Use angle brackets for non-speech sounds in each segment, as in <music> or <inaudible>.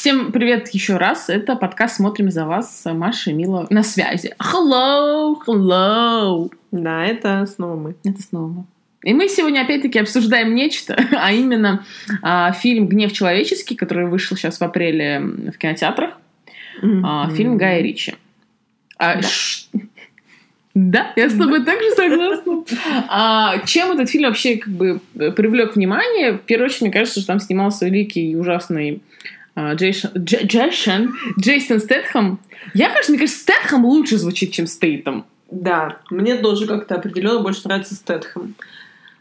Всем привет еще раз. Это подкаст «Смотрим за вас» с Машей Мило на связи. Hello, hello. Да, это снова мы. Это снова мы. И мы сегодня опять-таки обсуждаем нечто, <laughs> а именно а, фильм «Гнев человеческий», который вышел сейчас в апреле в кинотеатрах. Mm-hmm. А, фильм Гая Ричи. А, да. Ш... Да, я с тобой также согласна. А, чем этот фильм вообще как бы привлек внимание? В первую очередь, мне кажется, что там снимался великий и ужасный Джейсон, Джейсон, Джейсон Стэтхэм. Я, кажется, мне кажется, Стэтхэм лучше звучит, чем Стейтом. Да, мне тоже как-то определенно больше нравится Стэтхэм.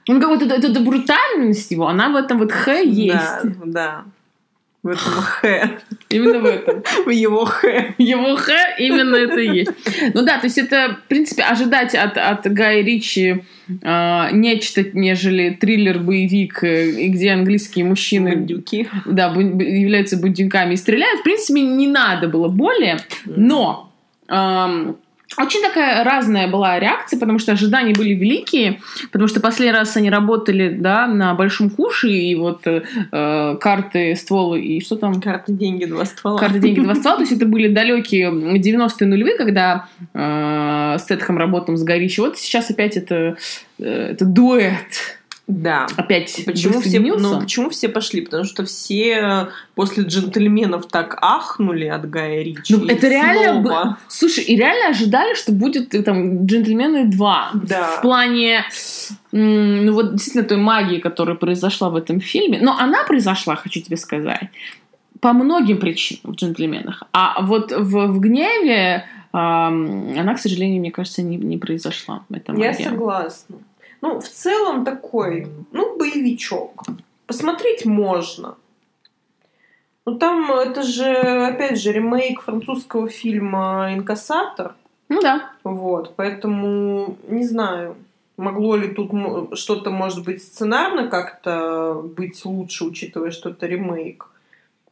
Ну, как вот эта, эта брутальность его, она в этом вот Х есть. Да, да. В этом Х. Именно в этом. <laughs> В его Х. Его Х именно это и есть. Ну да, то есть это, в принципе, ожидать от, от Гая Ричи э, нечто, нежели триллер-боевик, э, где английские мужчины... Бандюки. Да, являются бандюками и стреляют. В принципе, не надо было более, но... Эм, очень такая разная была реакция, потому что ожидания были великие, потому что последний раз они работали, да, на большом куше, и вот э, карты, стволы и что там? Карты, деньги, два ствола. Карты, деньги, два ствола. То есть это были далекие 90-е нулевые, когда э, Стэтхэм работал с Горичи. Вот сейчас опять это, э, это дуэт да. Опять почему все, ну, почему все пошли? Потому что все после джентльменов так ахнули от Гая Ричи. Ну, это реально... Б... Слушай, и реально ожидали, что будет э, там джентльмены 2. Да. В плане, ну вот действительно той магии, которая произошла в этом фильме. Но она произошла, хочу тебе сказать, по многим причинам в джентльменах. А вот в, в гневе она, к сожалению, мне кажется, не, не произошла. Это Я согласна. Ну, в целом такой, ну, боевичок. Посмотреть можно. Ну, там это же, опять же, ремейк французского фильма «Инкассатор». Ну да. Вот, поэтому не знаю, могло ли тут что-то, может быть, сценарно как-то быть лучше, учитывая, что это ремейк.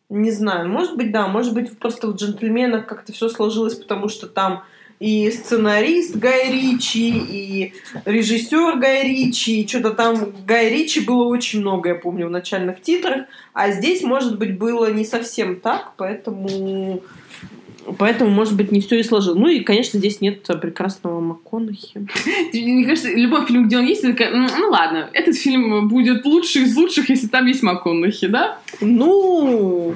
Не знаю, может быть, да, может быть, просто в «Джентльменах» как-то все сложилось, потому что там и сценарист Гай Ричи, и режиссер Гай Ричи, и что-то там Гай Ричи было очень много, я помню, в начальных титрах, а здесь, может быть, было не совсем так, поэтому Поэтому, может быть, не все и сложилось. Ну и, конечно, здесь нет прекрасного МакКонахи. Мне кажется, любой фильм, где он есть, такая, ну ладно, этот фильм будет лучший из лучших, если там есть МакКонахи, да? Ну,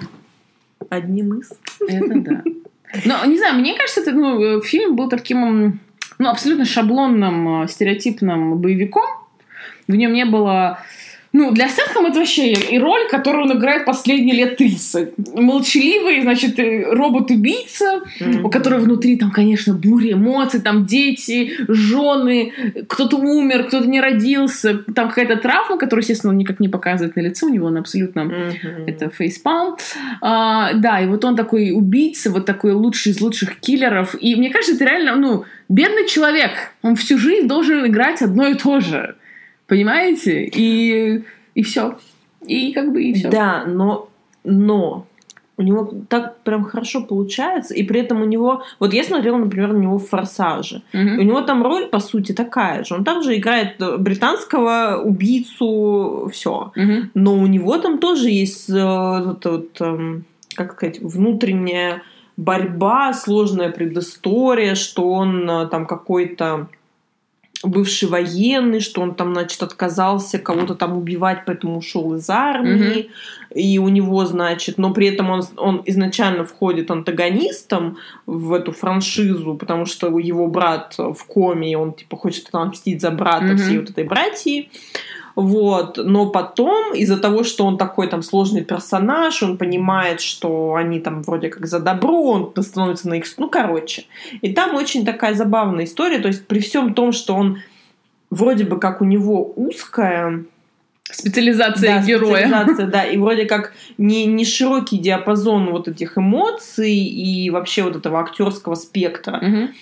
одним из. Это да. Но, не знаю, мне кажется, это, ну, фильм был таким, ну, абсолютно шаблонным, э, стереотипным боевиком. В нем не было ну, для Стэтхэма это вообще и роль, которую он играет последние лет 30. Молчаливый, значит, э, робот-убийца, mm-hmm. у которого внутри там, конечно, буря эмоций, там дети, жены, кто-то умер, кто-то не родился, там какая-то травма, которую, естественно, он никак не показывает на лицо, у него он абсолютно mm-hmm. это фейспалм. А, да, и вот он такой убийца, вот такой лучший из лучших киллеров. И мне кажется, это реально, ну, бедный человек, он всю жизнь должен играть одно и то же. Понимаете? И, и все. И как бы и все. Да, но, но у него так прям хорошо получается, и при этом у него... Вот я смотрела, например, на него в «Форсаже». Mm-hmm. У него там роль, по сути, такая же. Он также играет британского убийцу, все. Mm-hmm. Но у него там тоже есть э, вот, вот, эм, как сказать, внутренняя борьба, сложная предыстория, что он э, там какой-то бывший военный, что он там, значит, отказался кого-то там убивать, поэтому ушел из армии, mm-hmm. и у него, значит, но при этом он, он изначально входит антагонистом в эту франшизу, потому что его брат в коме, и он, типа, хочет отомстить за брата mm-hmm. всей вот этой братьи. Вот. Но потом, из-за того, что он такой там сложный персонаж, он понимает, что они там вроде как за добро, он становится на их... Ну, короче. И там очень такая забавная история. То есть при всем том, что он вроде бы как у него узкая Специализация да, героя. Специализация, да, и вроде как не, не широкий диапазон вот этих эмоций и вообще вот этого актерского спектра. Угу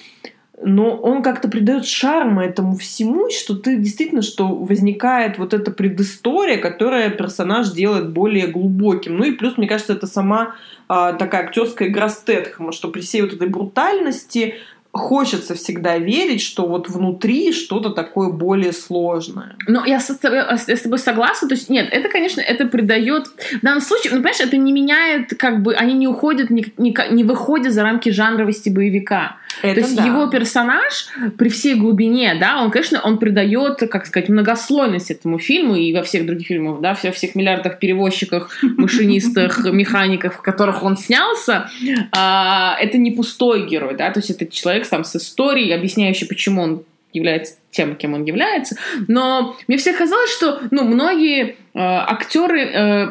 но он как-то придает шарма этому всему, что ты действительно, что возникает вот эта предыстория, которая персонаж делает более глубоким. Ну и плюс, мне кажется, это сама а, такая актерская игра Стэтхэма, что при всей вот этой брутальности хочется всегда верить, что вот внутри что-то такое более сложное. Ну, я с, я с тобой согласна. То есть, нет, это, конечно, это придает... В данном случае, ну, понимаешь, это не меняет, как бы, они не уходят, не, не, не выходят за рамки жанровости боевика. Это То есть да. его персонаж при всей глубине, да, он, конечно, он придает, как сказать, многослойность этому фильму и во всех других фильмах, да, во всех миллиардах перевозчиках, <laughs> машинистах, механиках, в которых он снялся, а, это не пустой герой, да, то есть это человек там с историей, объясняющий, почему он является тем, кем он является. Но мне всегда казалось, что ну, многие э, актеры э,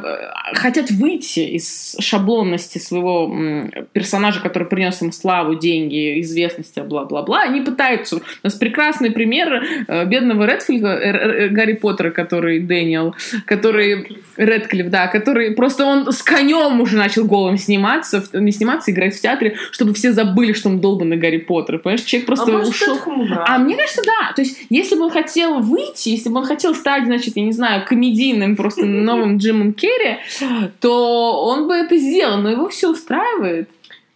хотят выйти из шаблонности своего м, персонажа, который принес им славу, деньги, известность, бла-бла-бла. Они пытаются. У нас прекрасный пример э, бедного Редфилда, э, э, Гарри Поттера, который Дэниел, который Редклифф, да, который просто он с конем уже начал голым сниматься, в- не сниматься, играть в театре, чтобы все забыли, что он долбанный Гарри Поттер. Понимаешь, человек просто а может, ушел. А мне кажется, да. То есть, если бы он хотел выйти, если бы он хотел стать, значит, я не знаю, комедийным просто <laughs> новым Джимом Керри, то он бы это сделал, но его все устраивает.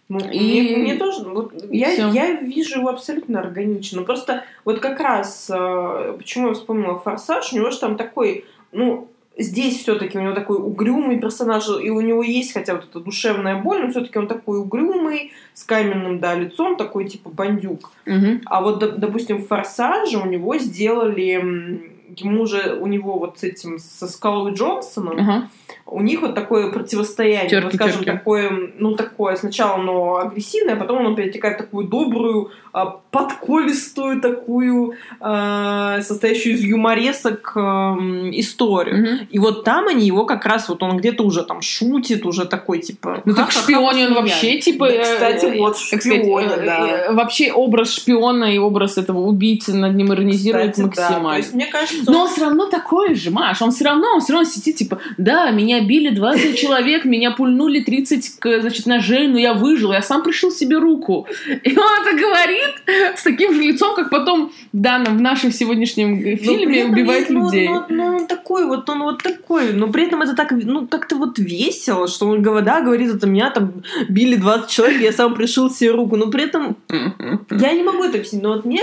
Ну, И- мне, мне тоже, вот, я, всё. я вижу его абсолютно органично. Просто вот как раз, э, почему я вспомнила «Форсаж», у него же там такой, ну, здесь все-таки у него такой угрюмый персонаж, и у него есть хотя вот эта душевная боль, но все-таки он такой угрюмый, с каменным, да, лицом, такой типа бандюк. Мгм. А вот, доп- допустим, в «Форсаже» у него сделали, ему же, у него вот с этим, со Скалой Джонсоном, Ага. У них вот такое противостояние, Терки, вот, скажем, терки. такое, ну, такое, сначала оно агрессивное, а потом оно перетекает в такую добрую, а, подколистую такую, а, состоящую из юморесок историю. Мгм. И вот там они его как раз, вот он где-то уже там шутит, уже такой, типа... Ну так шпионе он вообще типа... Да, э, кстати, э, вот шпионе, э, да. Вообще образ шпиона и образ этого убийцы над ним иронизирует Кстати, да. максимально. То есть, мне кажется, Но он все равно такой же, Маш. Он все равно, он все равно сидит, типа, да, меня били 20 человек, меня пульнули 30, к- значит, ножей, но я выжил, я сам пришил себе руку. И он это говорит с таким же лицом, как потом в данном, в нашем сегодняшнем фильме убивает ну, людей. Ну, ну, он такой вот, он вот такой, но при этом это так, ну, как-то вот весело, что он, говорит, да, говорит, это меня там били 20 человек, я сам пришил себе руку, но при этом <laughs> я не могу это объяснить, но вот мне,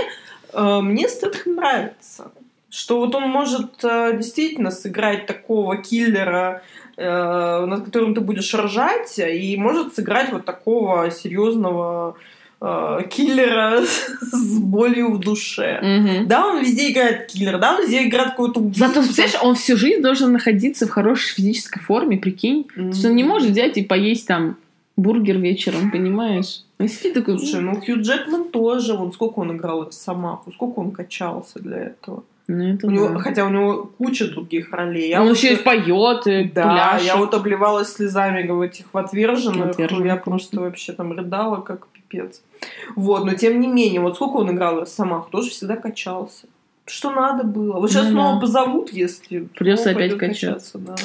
э, мне Стэтхэм нравится, что вот он может э, действительно сыграть такого киллера, над которым ты будешь ржать, и может сыграть вот такого серьезного э, киллера <laughs> с болью в душе. Мгм. Да, он везде играет киллер, да, он везде играет какой-то убийцу. Зато, представляешь, он всю жизнь должен находиться в хорошей физической форме, прикинь. М. Что он не может взять и поесть там бургер вечером, понимаешь? Он сидит такой... Слушай, ну Хью Джекман тоже, вон сколько он играл Росомаху, сколько он качался для этого. Ну, это У него, да. хотя у него куча других ролей. Я он вот, еще и поет, и Да, пляшет. я вот обливалась слезами в этих в отверженных. Отверженных, Я просто вообще там рыдала, как пипец. Вот, но тем не менее, вот сколько он играл Росомаху, тоже всегда качался. Что надо было. Вот сейчас Ну да. снова позовут, если Придётся снова опять пойдёт качаться. да.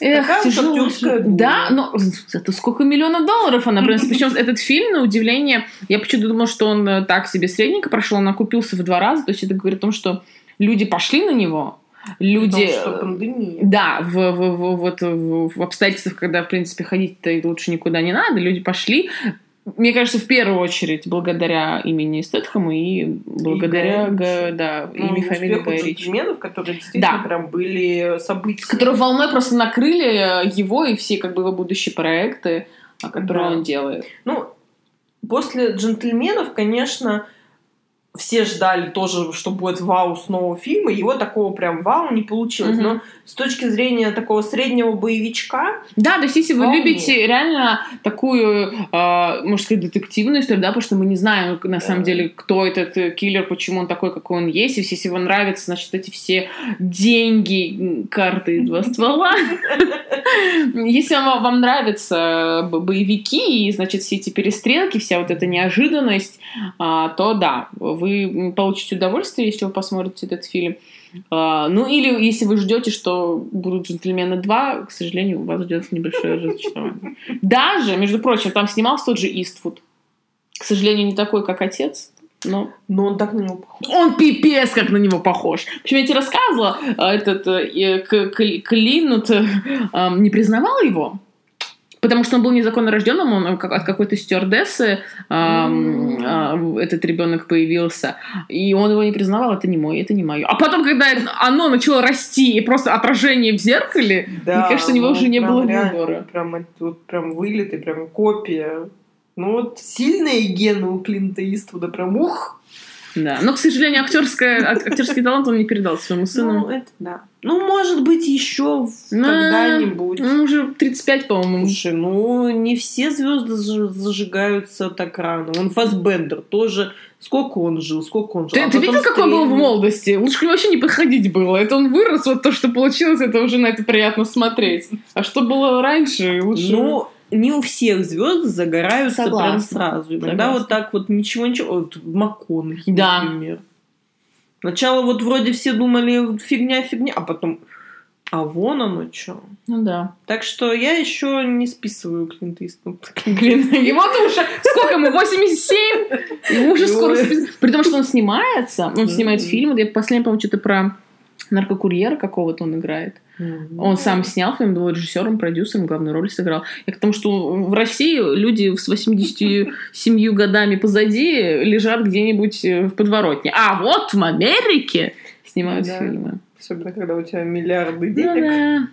Эх, Такая тяжело. Да, но зато сколько миллионов долларов она принесла. Причем этот фильм, на удивление, я почему-то думала, что он э, так себе средненько прошел, он окупился в два раза. То есть это говорит о том, что люди пошли на него, люди... Что пандемия. Да, в, в, в, вот в, в обстоятельствах, когда, в принципе, ходить-то лучше никуда не надо, люди пошли. Мне кажется, в первую очередь благодаря имени Стэтхэма и благодаря Гая Га- Ричи. да, Ну, имени фамилии Гая Ричи. джентльменов, которые действительно Да. прям были события. Которые волной просто накрыли э, его и все как бы его будущие проекты, а, которые Да. он делает. Ну, после джентльменов, конечно, все ждали тоже, что будет вау с нового фильма. Его такого прям вау не получилось. Мгм. Но с точки зрения такого среднего боевичка, Да, то есть если вы любите реально такую, э, можно сказать, детективную историю, да, потому что мы не знаем на самом деле, кто этот э, киллер, почему он такой, какой он есть, и если вам нравятся, значит, эти все деньги, карты и два <laughs> ствола. Если вам, нравятся б- боевики и, значит, все эти перестрелки, вся вот эта неожиданность, а, то да, вы получите удовольствие, если вы посмотрите этот фильм. А, Ну, или если вы ждете, что будут «Джентльмены 2», к сожалению, вас ждет небольшое разочарование. Даже, между прочим, там снимался тот же Иствуд. К сожалению, не такой, как отец, но но он так на него похож. он пипец как на него похож. Почему я тебе рассказывала, а, этот э, э, К- К- Клинут э, не признавал его, Потому что он был незаконно рожденным, он от какой-то стюардессы ам, а, этот ребенок появился, и он его не признавал, это не мой, это не мое. А потом, когда оно начало расти, и просто отражение в зеркале, Да, мне кажется, у него ну, уже не было реально, выбора. Прям, вот, прям вылет и прям копия. Ну вот сильные гены у Клинта Иствуда, прям ух! Да. Но, к сожалению, актерская, ак- актерский талант он не передал своему сыну. Ну, это да. Ну, может быть, еще Ну, когда-нибудь. Ему уже 35, по-моему. Слушай, ну не все звезды заж- зажигаются так рано. Он Фасбендер тоже. Сколько он жил, сколько он жил. Ты, А ты видел, как он был в молодости? Лучше к нему вообще не подходить было. Это он вырос, вот то, что получилось, это уже на это приятно смотреть. А что было раньше, лучше... Ну, не у всех звезд загораются прям сразу. Иногда Согласна. вот так вот ничего-ничего. Вот МакКонахи, Да. например. Сначала вот вроде все думали фигня-фигня, а потом... А вон оно что. Ну да. Так что я еще не списываю Клинта <laughs> Иствуда. Блин, ему-то уже... Сколько ему? 87? Ему уже скоро... Ой. спи- При том, что он снимается. Он снимает Мгм. фильм. Вот Я последний, по-моему, что-то про наркокурьера какого-то он играет. Он сам снял фильм, был режиссером, продюсером, главную роль сыграл. И к тому, что в России люди с 87 годами позади лежат где-нибудь э, в подворотне. А вот в Америке снимают Да. фильмы. Особенно, когда у тебя миллиарды Ну денег.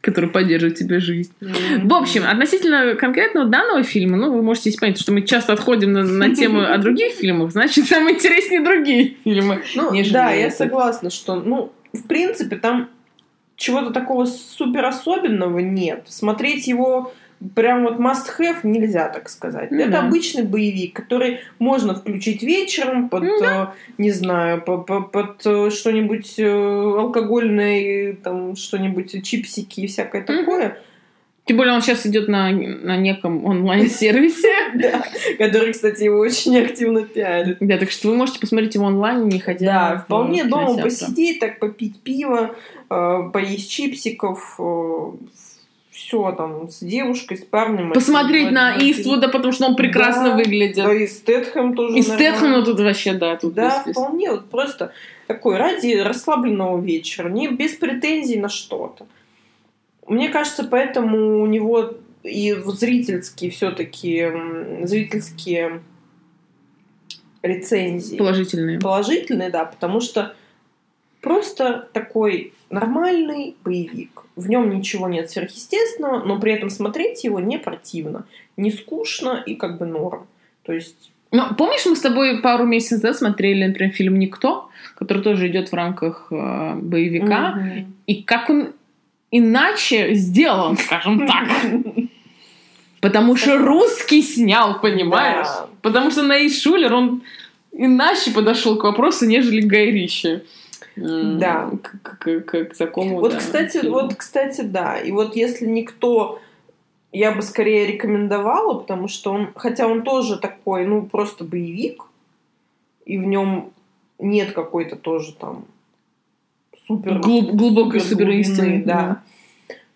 Которые поддерживают тебе жизнь. Мгм. В общем, относительно конкретного данного фильма, ну, вы можете понять, что мы часто отходим на, на тему о <laughs> других фильмах, значит, самые интереснее другие фильмы. Ну, да, я согласна, что, ну, в принципе, там чего-то такого супер особенного нет. Смотреть его прям вот must have нельзя, так сказать. Ну Это обычный боевик, который можно включить вечером под, э, не знаю, по- по- под, э, что-нибудь э, алкогольное, там, что-нибудь, чипсики и всякое Мгм. такое. Тем более он сейчас идет на, на неком онлайн-сервисе. <laughs> Да, который, кстати, его очень активно пиарит. Да, так что вы можете посмотреть его онлайн, не ходя Да, вполне дома посидеть, так попить пиво, поесть чипсиков, все там с девушкой, с парнем. Посмотреть на это, Иствуда, потому что он прекрасно Да, выглядит. Да, и Стэтхэм тоже. И Стэтхэм, ну тут вообще, да, тут Да, вполне, вот просто такой ради расслабленного вечера, не без претензий на что-то. Мне кажется, поэтому у него и зрительские все-таки зрительские рецензии положительные. положительный, да, потому что просто такой нормальный боевик. В нем ничего нет сверхъестественного, но при этом смотреть его не противно, не скучно и как бы норм. То есть, Ну, помнишь, мы с тобой пару месяцев назад смотрели, например, фильм «Никто», который тоже идет в рамках э, боевика, мгм. и как он иначе сделан, скажем так. <laughs> Потому что русский снял, понимаешь? Да. Потому что Наид Шулер, он иначе подошел к вопросу, нежели Гай Ричи. М, Да. К, к- к- к такому, Вот, да, кстати, фильму. вот, кстати, да. И вот если никто, я бы скорее рекомендовала, потому что он, хотя он тоже такой, ну, просто боевик, и в нем нет какой-то тоже там супер... Глуб- глубокой супер глубины, суперистины, да.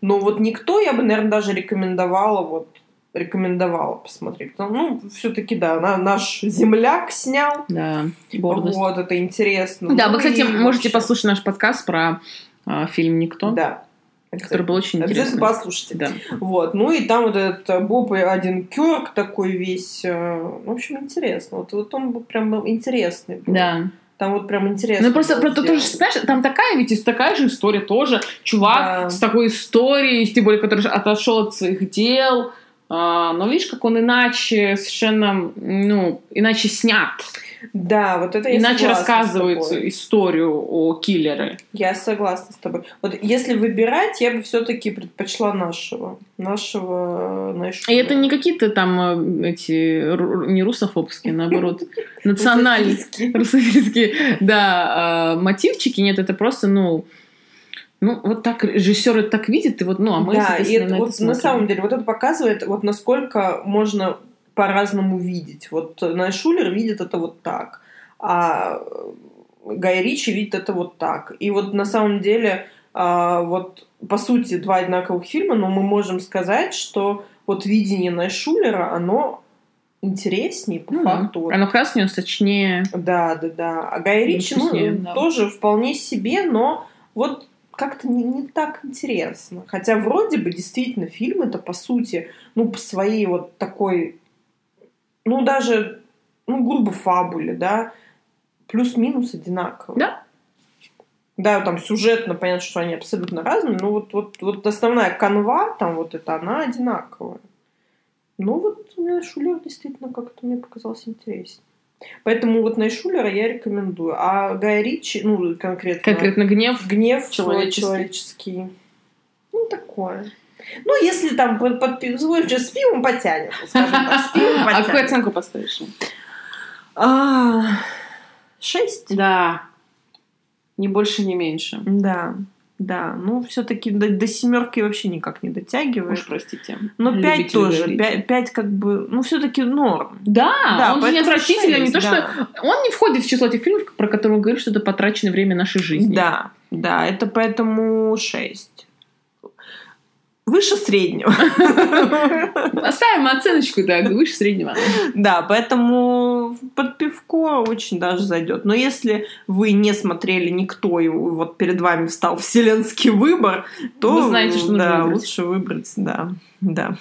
Но вот никто, я бы, наверное, даже рекомендовала вот рекомендовала посмотреть. Ну, все-таки, да, на- наш земляк снял. Да, гордость. Вот, это интересно. Да, Ну вы, кстати, и можете послушать наш подкаст про а, фильм «Никто», Да. который был очень Обязательно интересный. послушайте. Да. Вот, ну и там вот этот э, Боб и один Кёрк такой весь, э, в общем, интересно. Вот, вот он был прям был интересный. был. Да. Там вот прям интересно. Ну просто про то тоже, сделано. знаешь, там такая ведь такая же история тоже. Чувак Да. с такой историей, тем более, который отошел от своих дел. А, но видишь, как он иначе совершенно, ну, иначе снят. Да, вот это я иначе согласна с рассказывает тобой. историю о киллере. Я согласна с тобой. Вот если выбирать, я бы все-таки предпочла нашего. Нашего э, Найшура. И это не какие-то там э, эти не русофобские, наоборот, <laughs> национальные. Русофильские, да, э, мотивчики, нет, это просто, ну, ну, вот так режиссер это так видит, и вот, ну, а мы, да, и это на вот это на самом деле вот это показывает, вот насколько можно по-разному видеть. Вот Найшулер видит это вот так, а Гай Ричи видит это вот так. И вот на самом деле а, вот по сути два одинаковых фильма, но мы можем сказать, что вот видение Найшулера, оно интереснее по Ну факту. Оно краснее, сочнее. да, да, да. А Гай Ричи, ну, вкуснее, да. тоже вполне себе, но вот как-то не, не так интересно. Хотя вроде бы действительно фильм это по сути, ну, по своей вот такой, ну, даже, ну, грубо фабуле, да, плюс-минус одинаково. Да. Да, там сюжетно понятно, что они абсолютно разные, но вот, вот, вот основная канва, там вот эта, она одинаковая. Ну вот Найшулер действительно как-то мне показался интереснее. Поэтому вот Найшулера я рекомендую. А Гая Ричи, ну конкретно... Конкретно гнев. Гнев человеческий. человеческий. Ну, такое. Ну, если там под, под, с пивом потянет, скажем так, с пивом А потянет. какую оценку поставишь? А, Шесть? Да. Ни больше, ни меньше. Да, да. Ну, все-таки до, до семерки вообще никак не дотягивает. Уж простите. Но пять тоже. Пять, пять как бы, ну, все-таки норм. Да, Да, он же не отвратительный, не шесть, то, да. что... Он не входит в число тех фильмов, про которые он говорит, что это потраченное время нашей жизни. Да, да, это поэтому 6. Выше среднего. <laughs> Поставим оценочку, да, выше среднего. Да, поэтому под пивко очень даже зайдет. Но если вы не смотрели никто, и вот перед вами встал <laughs> вселенский выбор, то Вы знаете, что да, выбрать. лучше выбрать, да, да.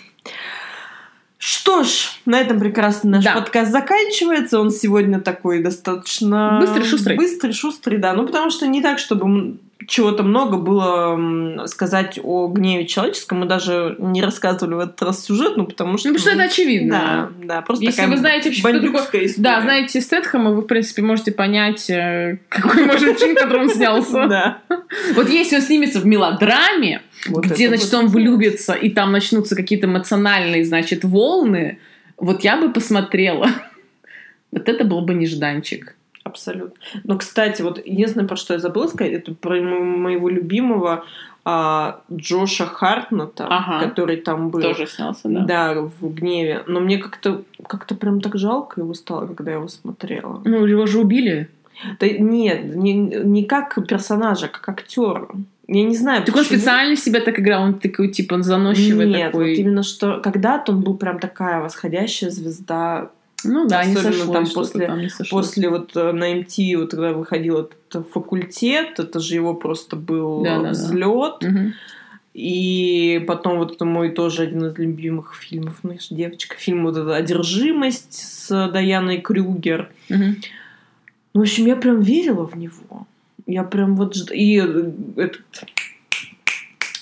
Что ж, на этом прекрасно наш Да. подкаст заканчивается. Он сегодня такой достаточно... Быстрый, шустрый. Быстрый, шустрый, да. Ну, потому что не так, чтобы чего-то много было сказать о гневе человеческом. Мы даже не рассказывали в этот раз сюжет, ну, потому что... Ну, потому что это очевидно. Да, да, просто Если вы знаете вообще, кто такой- история. Да, знаете Стэтхэма, вы, в принципе, можете понять, э, какой может быть фильм, в котором он снялся. <laughs> Да. Вот если он снимется в мелодраме, Вот где, значит, он влюбится, и там начнутся какие-то эмоциональные, значит, волны, вот я бы посмотрела. <laughs> Вот это был бы нежданчик. Абсолютно. Но, кстати, вот единственное, про что я забыла сказать, это про мо- моего любимого а, Джоша Хартнета, Ага. который там был. Тоже снялся, да. Да, в гневе. Но мне как-то как-то прям так жалко его стало, когда я его смотрела. Ну, его же убили. Да нет, не, не как персонажа, как актера. Я не знаю, Так он почему. специально себя так играл, он такой, типа, он заносчивый Нет, такой. вот именно что когда-то он был прям такая восходящая звезда. Ну да, не Особенно сошлось там что-то после- там не сошлось. После вот э, на MT, вот когда выходил этот факультет, это же его просто был Да-да-да. взлет. Мгм. И потом вот это мой тоже один из любимых фильмов, знаешь, девочка, фильм вот эта «Одержимость» с Даяной Крюгер. Мгм. Ну, в общем, я прям верила в него. Я прям вот... И э, этот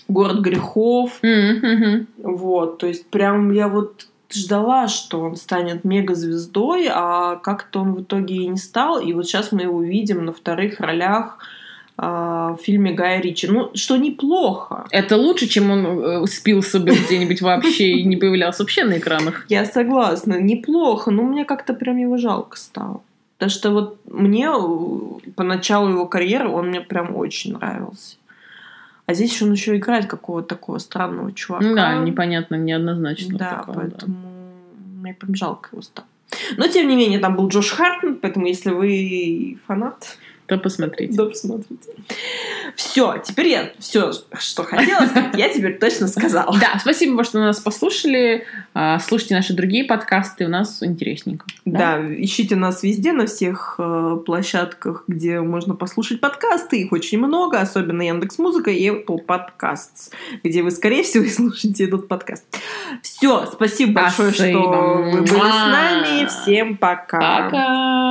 «Город грехов», Мгм, мгм. вот, то есть прям я вот ждала, что он станет мегазвездой, а как-то он в итоге и не стал. И вот сейчас мы его видим на вторых ролях а, в фильме Гая Ричи. Ну, что неплохо. Это лучше, чем он э, спился бы где-нибудь вообще и не появлялся вообще на экранах. <laughs> Я согласна, неплохо, но мне как-то прям его жалко стало. Потому что вот мне э, по началу его карьеры он мне прям очень нравился. А здесь он еще играет какого-то такого странного чувака. Ну да, непонятно, неоднозначно. Да, такого, да. поэтому мне прям жалко его стало. Но, тем не менее, там был Джош Хартнет, поэтому если вы фанат, То посмотрите. да, посмотрите. Все, теперь я все, что хотела сказать, <laughs> я теперь точно сказала. Да, спасибо, что нас послушали. А, Слушайте наши другие подкасты, у нас интересненько. Да, ищите нас везде, на всех э, площадках, где можно послушать подкасты. Их очень много, особенно Яндекс Музыка и Apple Podcasts, где вы, скорее всего, <laughs> и слушаете этот подкаст. Все, спасибо большое, Спасибо. что вы были с нами. Всем пока. Пока!